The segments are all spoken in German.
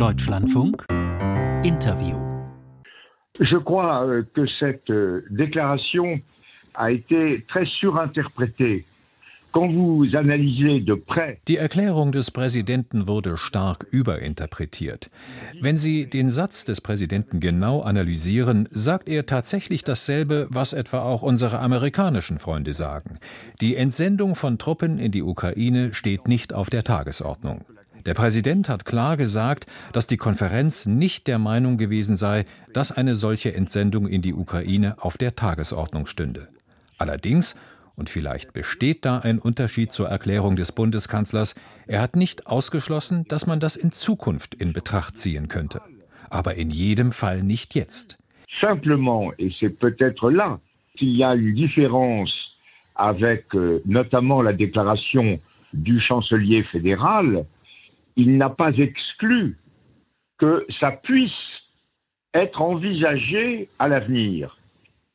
Deutschlandfunk Interview. Je crois euh, que cette euh, déclaration a été très surinterprétée. Die Erklärung des Präsidenten wurde stark überinterpretiert. Wenn Sie den Satz des Präsidenten genau analysieren, sagt er tatsächlich dasselbe, was etwa auch unsere amerikanischen Freunde sagen. Die Entsendung von Truppen in die Ukraine steht nicht auf der Tagesordnung. Der Präsident hat klar gesagt, dass die Konferenz nicht der Meinung gewesen sei, dass eine solche Entsendung in die Ukraine auf der Tagesordnung stünde. Allerdings und vielleicht besteht da ein Unterschied zur Erklärung des Bundeskanzlers. Er hat nicht ausgeschlossen, dass man das in Zukunft in Betracht ziehen könnte. Aber in jedem Fall nicht jetzt. Simplement, et c'est peut-être là qu'il y a une différence avec euh, notamment la déclaration du chancelier fédéral, il n'a pas exclu que ça puisse être envisagé à l'avenir.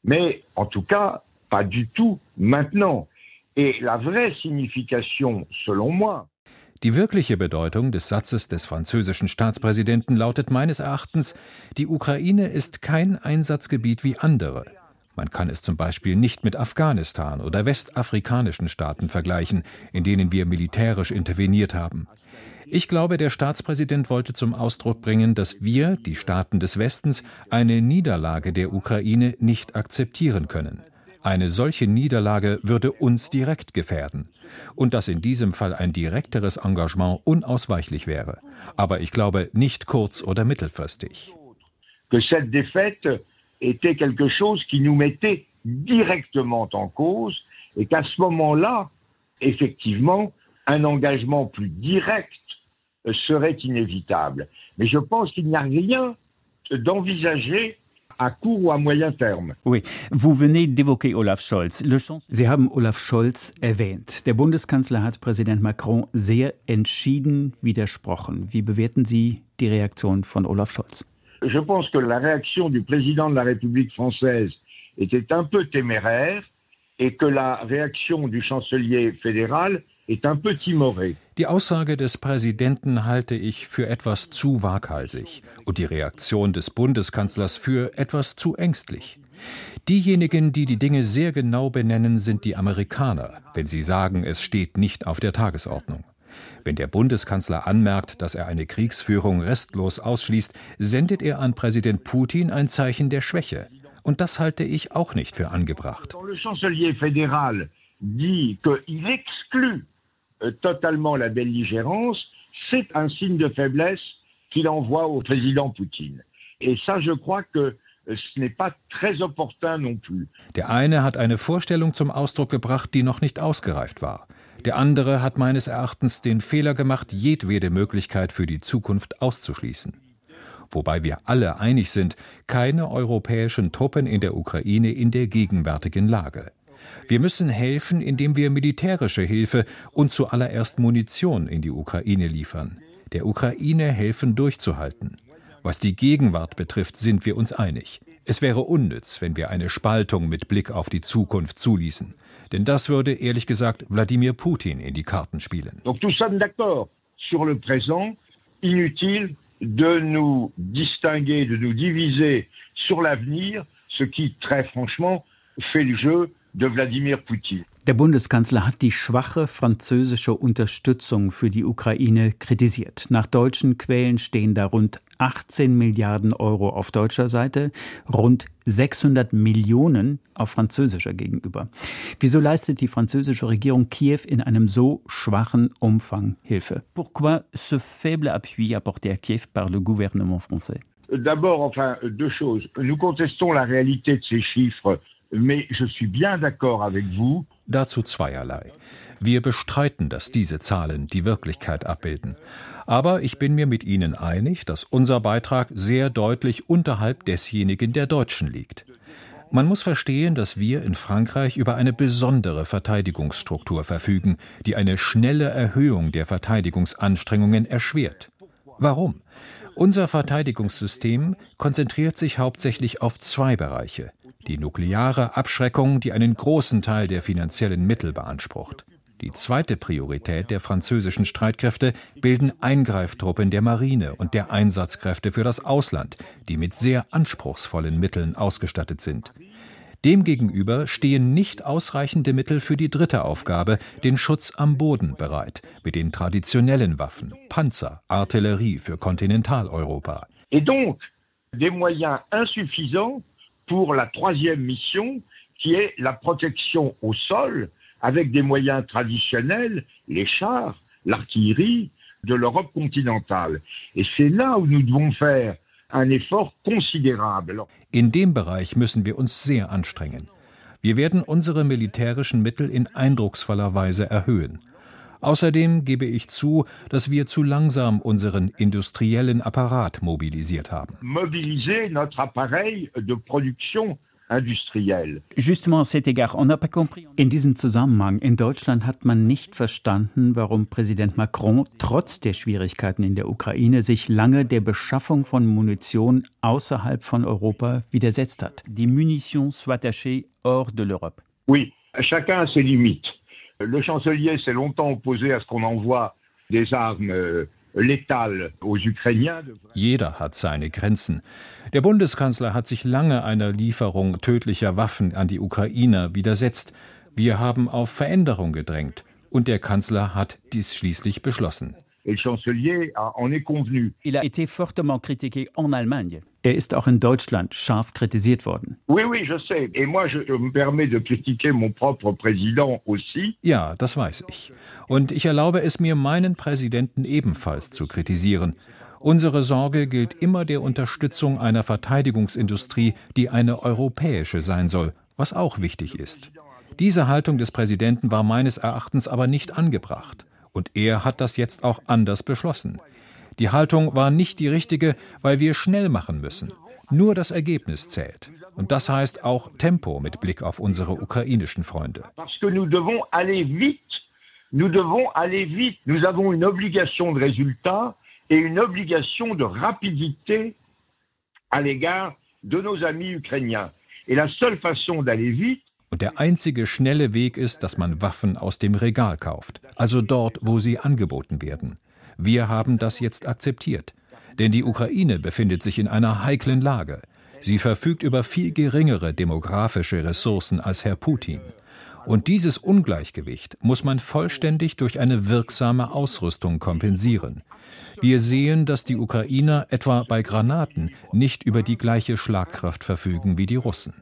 Mais en tout cas, pas du tout maintenant. Et la vraie signification, selon moi, die wirkliche Bedeutung des Satzes des französischen Staatspräsidenten lautet meines Erachtens, die Ukraine ist kein Einsatzgebiet wie andere. Man kann es zum Beispiel nicht mit Afghanistan oder westafrikanischen Staaten vergleichen, in denen wir militärisch interveniert haben. Ich glaube, der Staatspräsident wollte zum Ausdruck bringen, dass wir, die Staaten des Westens, eine Niederlage der Ukraine nicht akzeptieren können. Eine solche Niederlage würde uns direkt gefährden. Und dass in diesem Fall ein direkteres Engagement unausweichlich wäre. Aber ich glaube nicht kurz- oder mittelfristig. Directement en cause et qu'à ce moment-là, effectivement, un engagement plus direct serait inévitable. Mais je pense qu'il n'y a rien d'envisagé à court ou à moyen terme. Oui, vous venez d'évoquer Olaf Scholz. Sie haben Olaf Scholz erwähnt. Der Bundeskanzler hat Präsident Macron sehr entschieden widersprochen. Wie bewerten Sie die Reaktion von Olaf Scholz? Je pense que la réaction du président de la République française était un peu téméraire et que la réaction du chancelier fédéral Die Aussage des Präsidenten halte ich für etwas zu waghalsig und die Reaktion des Bundeskanzlers für etwas zu ängstlich. Diejenigen, die die Dinge sehr genau benennen, sind die Amerikaner, wenn sie sagen, es steht nicht auf der Tagesordnung. Wenn der Bundeskanzler anmerkt, dass er eine Kriegsführung restlos ausschließt, sendet er an Präsident Putin ein Zeichen der Schwäche. Und das halte ich auch nicht für angebracht. Euh, totalement la belligérance, c'est un signe de faiblesse qu'il envoie au président Poutine. Et ça, je crois que euh, ce n'est pas très opportun non plus. Der eine hat eine Vorstellung zum Ausdruck gebracht, die noch nicht ausgereift war. Der andere hat meines Erachtens den Fehler gemacht, jedwede Möglichkeit für die Zukunft auszuschließen. Wobei wir alle einig sind, keine europäischen Truppen in der Ukraine in der gegenwärtigen Lage. Wir müssen helfen, indem wir militärische Hilfe und zuallererst Munition in die Ukraine liefern. Der Ukraine helfen durchzuhalten. Was die Gegenwart betrifft, sind wir uns einig. Es wäre unnütz, wenn wir eine Spaltung mit Blick auf die Zukunft zuließen. Denn das würde ehrlich gesagt Wladimir Putin in die Karten spielen. Donc nous sommes d'accord sur le présent. Inutile de nous distinguer, de nous diviser sur l'avenir, ce qui très franchement fait le de Wladimir Putin. Der Bundeskanzler hat die schwache französische Unterstützung für die Ukraine kritisiert. Nach deutschen Quellen stehen da rund 18 Milliarden Euro auf deutscher Seite, rund 600 Millionen auf französischer gegenüber. Wieso leistet die französische Regierung Kiew in einem so schwachen Umfang Hilfe? Pourquoi ce faible appui apporté à Kiew par le gouvernement français? D'abord, enfin, deux choses. Nous contestons la réalité de ces chiffres Dazu zweierlei. Wir bestreiten, dass diese Zahlen die Wirklichkeit abbilden. Aber ich bin mir mit Ihnen einig, dass unser Beitrag sehr deutlich unterhalb desjenigen der Deutschen liegt. Man muss verstehen, dass wir in Frankreich über eine besondere Verteidigungsstruktur verfügen, die eine schnelle Erhöhung der Verteidigungsanstrengungen erschwert. Warum? Unser Verteidigungssystem konzentriert sich hauptsächlich auf zwei Bereiche die nukleare Abschreckung, die einen großen Teil der finanziellen Mittel beansprucht. Die zweite Priorität der französischen Streitkräfte bilden Eingreiftruppen der Marine und der Einsatzkräfte für das Ausland, die mit sehr anspruchsvollen Mitteln ausgestattet sind. Demgegenüber stehen nicht ausreichende Mittel für die dritte Aufgabe, den Schutz am Boden, bereit, mit den traditionellen Waffen, Panzer, Artillerie für Kontinentaleuropa. Et donc, des moyens insuffisants pour la troisième mission, qui est la protection au sol, avec des moyens traditionnels, les chars, l'artillerie de l'Europe continentale. Et c'est là où nous devons faire ein effort considérable. In dem Bereich müssen wir uns sehr anstrengen. Wir werden unsere militärischen Mittel in eindrucksvoller Weise erhöhen. Außerdem gebe ich zu, dass wir zu langsam unseren industriellen Apparat mobilisiert haben. Mobiliser notre appareil de production. In diesem Zusammenhang in Deutschland hat man nicht verstanden, warum Präsident Macron trotz der Schwierigkeiten in der Ukraine sich lange der Beschaffung von Munition außerhalb von Europa widersetzt hat. Die Munition soit achetée hors de l'Europe. Oui, chacun a ses limites. Le chancelier s'est longtemps opposé à ce qu'on envoie des armes euh, jeder hat seine Grenzen. Der Bundeskanzler hat sich lange einer Lieferung tödlicher Waffen an die Ukrainer widersetzt. Wir haben auf Veränderung gedrängt. Und der Kanzler hat dies schließlich beschlossen. Et le chancelier en est convenu. Il a été fortement critiqué en Allemagne. Er ist auch in Deutschland scharf kritisiert worden. Oui, oui, je sais. Et moi, je me permets de critiquer mon propre président aussi. Ja, das weiß ich. Und ich erlaube es mir, meinen Präsidenten ebenfalls zu kritisieren. Unsere Sorge gilt immer der Unterstützung einer Verteidigungsindustrie, die eine europäische sein soll, was auch wichtig ist. Diese Haltung des Präsidenten war meines Erachtens aber nicht angebracht. Und er hat das jetzt auch anders beschlossen. Die Haltung war nicht die richtige, weil wir schnell machen müssen. Nur das Ergebnis zählt. Und das heißt auch Tempo mit Blick auf unsere ukrainischen Freunde. Nous devons aller vite. Nous avons une obligation de résultat et une obligation de rapidité à l'égard de nos amis ukrainiens. Et la seule façon d'aller vite, und der einzige schnelle Weg ist, dass man Waffen aus dem Regal kauft, also dort, wo sie angeboten werden. Wir haben das jetzt akzeptiert. Denn die Ukraine befindet sich in einer heiklen Lage. Sie verfügt über viel geringere demografische Ressourcen als Herr Putin. Und dieses Ungleichgewicht muss man vollständig durch eine wirksame Ausrüstung kompensieren. Wir sehen, dass die Ukrainer etwa bei Granaten nicht über die gleiche Schlagkraft verfügen wie die Russen.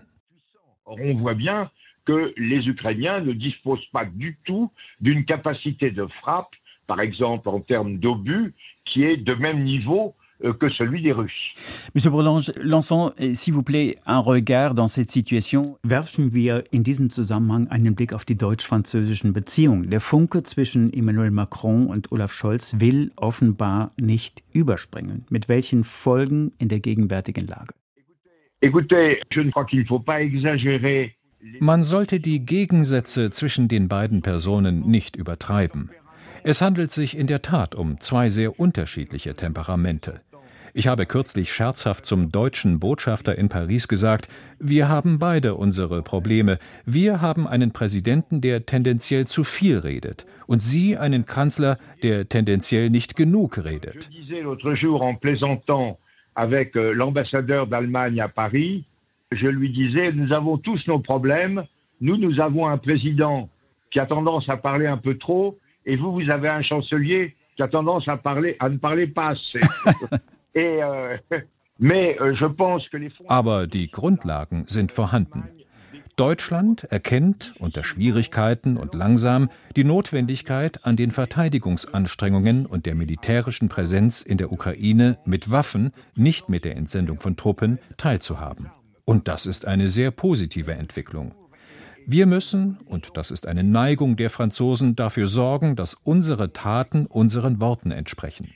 On voit bien que les Ukrainiens ne disposent pas du tout d'une capacité de frappe, par exemple en termes d'obus, qui est de même niveau euh, que celui des Russes. Monsieur Bourlange, lançons, äh, s'il vous plaît, un regard dans cette situation. Werfen wir in diesem Zusammenhang einen Blick auf die deutsch-französischen Beziehungen. Der Funke zwischen Emmanuel Macron und Olaf Scholz will offenbar nicht überspringen. Mit welchen Folgen in der gegenwärtigen Lage? Man sollte die Gegensätze zwischen den beiden Personen nicht übertreiben. Es handelt sich in der Tat um zwei sehr unterschiedliche Temperamente. Ich habe kürzlich scherzhaft zum deutschen Botschafter in Paris gesagt, wir haben beide unsere Probleme. Wir haben einen Präsidenten, der tendenziell zu viel redet, und Sie einen Kanzler, der tendenziell nicht genug redet avec euh, l'ambassadeur d'Allemagne à Paris, je lui disais, nous avons tous nos problèmes, nous, nous avons un président qui a tendance à parler un peu trop, et vous, vous avez un chancelier qui a tendance à, parler, à ne parler pas assez. et, euh, mais euh, je pense que les... Aber die Grundlagen sind vorhanden. Deutschland erkennt unter Schwierigkeiten und langsam die Notwendigkeit, an den Verteidigungsanstrengungen und der militärischen Präsenz in der Ukraine mit Waffen, nicht mit der Entsendung von Truppen, teilzuhaben. Und das ist eine sehr positive Entwicklung. Wir müssen, und das ist eine Neigung der Franzosen, dafür sorgen, dass unsere Taten unseren Worten entsprechen.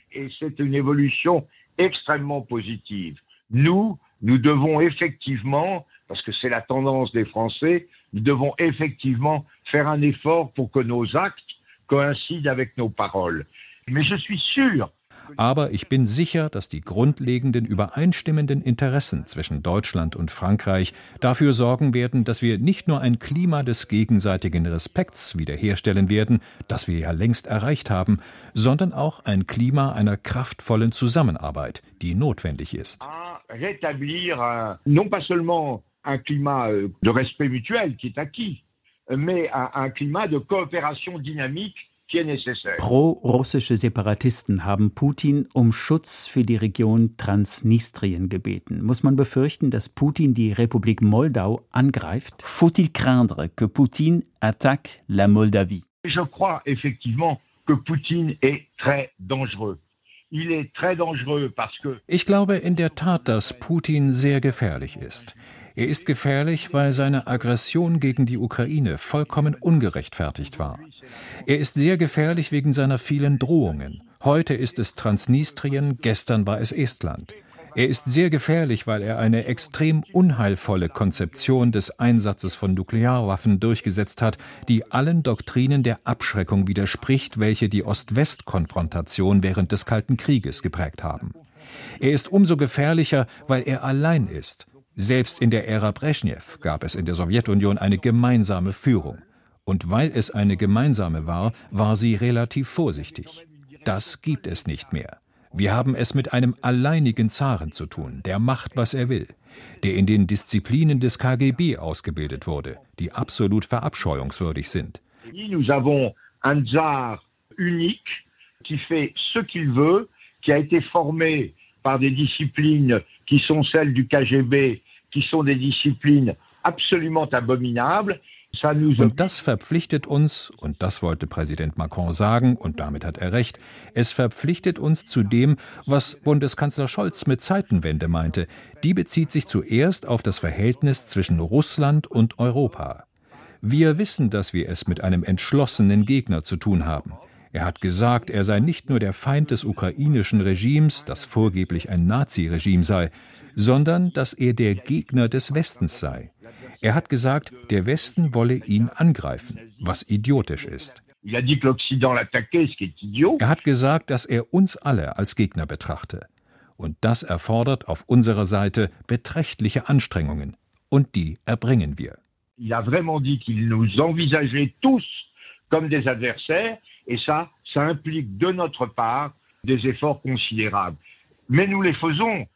Nous, nous devons effectivement parce que c'est la tendance des Français, nous devons effectivement faire un effort pour que nos actes coïncident avec nos paroles. Mais je suis sûr Aber ich bin sicher, dass die grundlegenden übereinstimmenden Interessen zwischen Deutschland und Frankreich dafür sorgen werden, dass wir nicht nur ein Klima des gegenseitigen Respekts wiederherstellen werden, das wir ja längst erreicht haben, sondern auch ein Klima einer kraftvollen Zusammenarbeit, die notwendig ist. Rétablir non pas seulement un climat de respect mutuel qui est acquis, mais un climat de coopération dynamique Pro-russische Separatisten haben Putin um Schutz für die Region Transnistrien gebeten. Muss man befürchten, dass Putin die Republik Moldau angreift? Faut-il craindre que Putin attaque la Moldavie? Je crois effectivement que Putin est très dangereux. Ich glaube in der Tat, dass Putin sehr gefährlich ist. Er ist gefährlich, weil seine Aggression gegen die Ukraine vollkommen ungerechtfertigt war. Er ist sehr gefährlich wegen seiner vielen Drohungen. Heute ist es Transnistrien, gestern war es Estland. Er ist sehr gefährlich, weil er eine extrem unheilvolle Konzeption des Einsatzes von Nuklearwaffen durchgesetzt hat, die allen Doktrinen der Abschreckung widerspricht, welche die Ost-West-Konfrontation während des Kalten Krieges geprägt haben. Er ist umso gefährlicher, weil er allein ist. Selbst in der Ära Brezhnev gab es in der Sowjetunion eine gemeinsame Führung. Und weil es eine gemeinsame war, war sie relativ vorsichtig. Das gibt es nicht mehr. Wir haben es mit einem alleinigen Zaren zu tun, der macht, was er will, der in den Disziplinen des KGB ausgebildet wurde, die absolut verabscheuungswürdig sind. Nous avons un tsar unique qui fait ce qu'il veut, qui a des disciplines qui sont KGB qui sont des disciplines absolument abominables. Und das verpflichtet uns, und das wollte Präsident Macron sagen, und damit hat er recht, es verpflichtet uns zu dem, was Bundeskanzler Scholz mit Zeitenwende meinte. Die bezieht sich zuerst auf das Verhältnis zwischen Russland und Europa. Wir wissen, dass wir es mit einem entschlossenen Gegner zu tun haben. Er hat gesagt, er sei nicht nur der Feind des ukrainischen Regimes, das vorgeblich ein Nazi-Regime sei, sondern dass er der Gegner des Westens sei. Er hat gesagt, der Westen wolle ihn angreifen, was idiotisch ist. Er hat gesagt, dass er uns alle als Gegner betrachte. Und das erfordert auf unserer Seite beträchtliche Anstrengungen. Und die erbringen wir. Il a vraiment dit qu'il nous envisageait tous comme des adversaires, et ça, ça implique de notre part des efforts considérables. Mais nous les faisons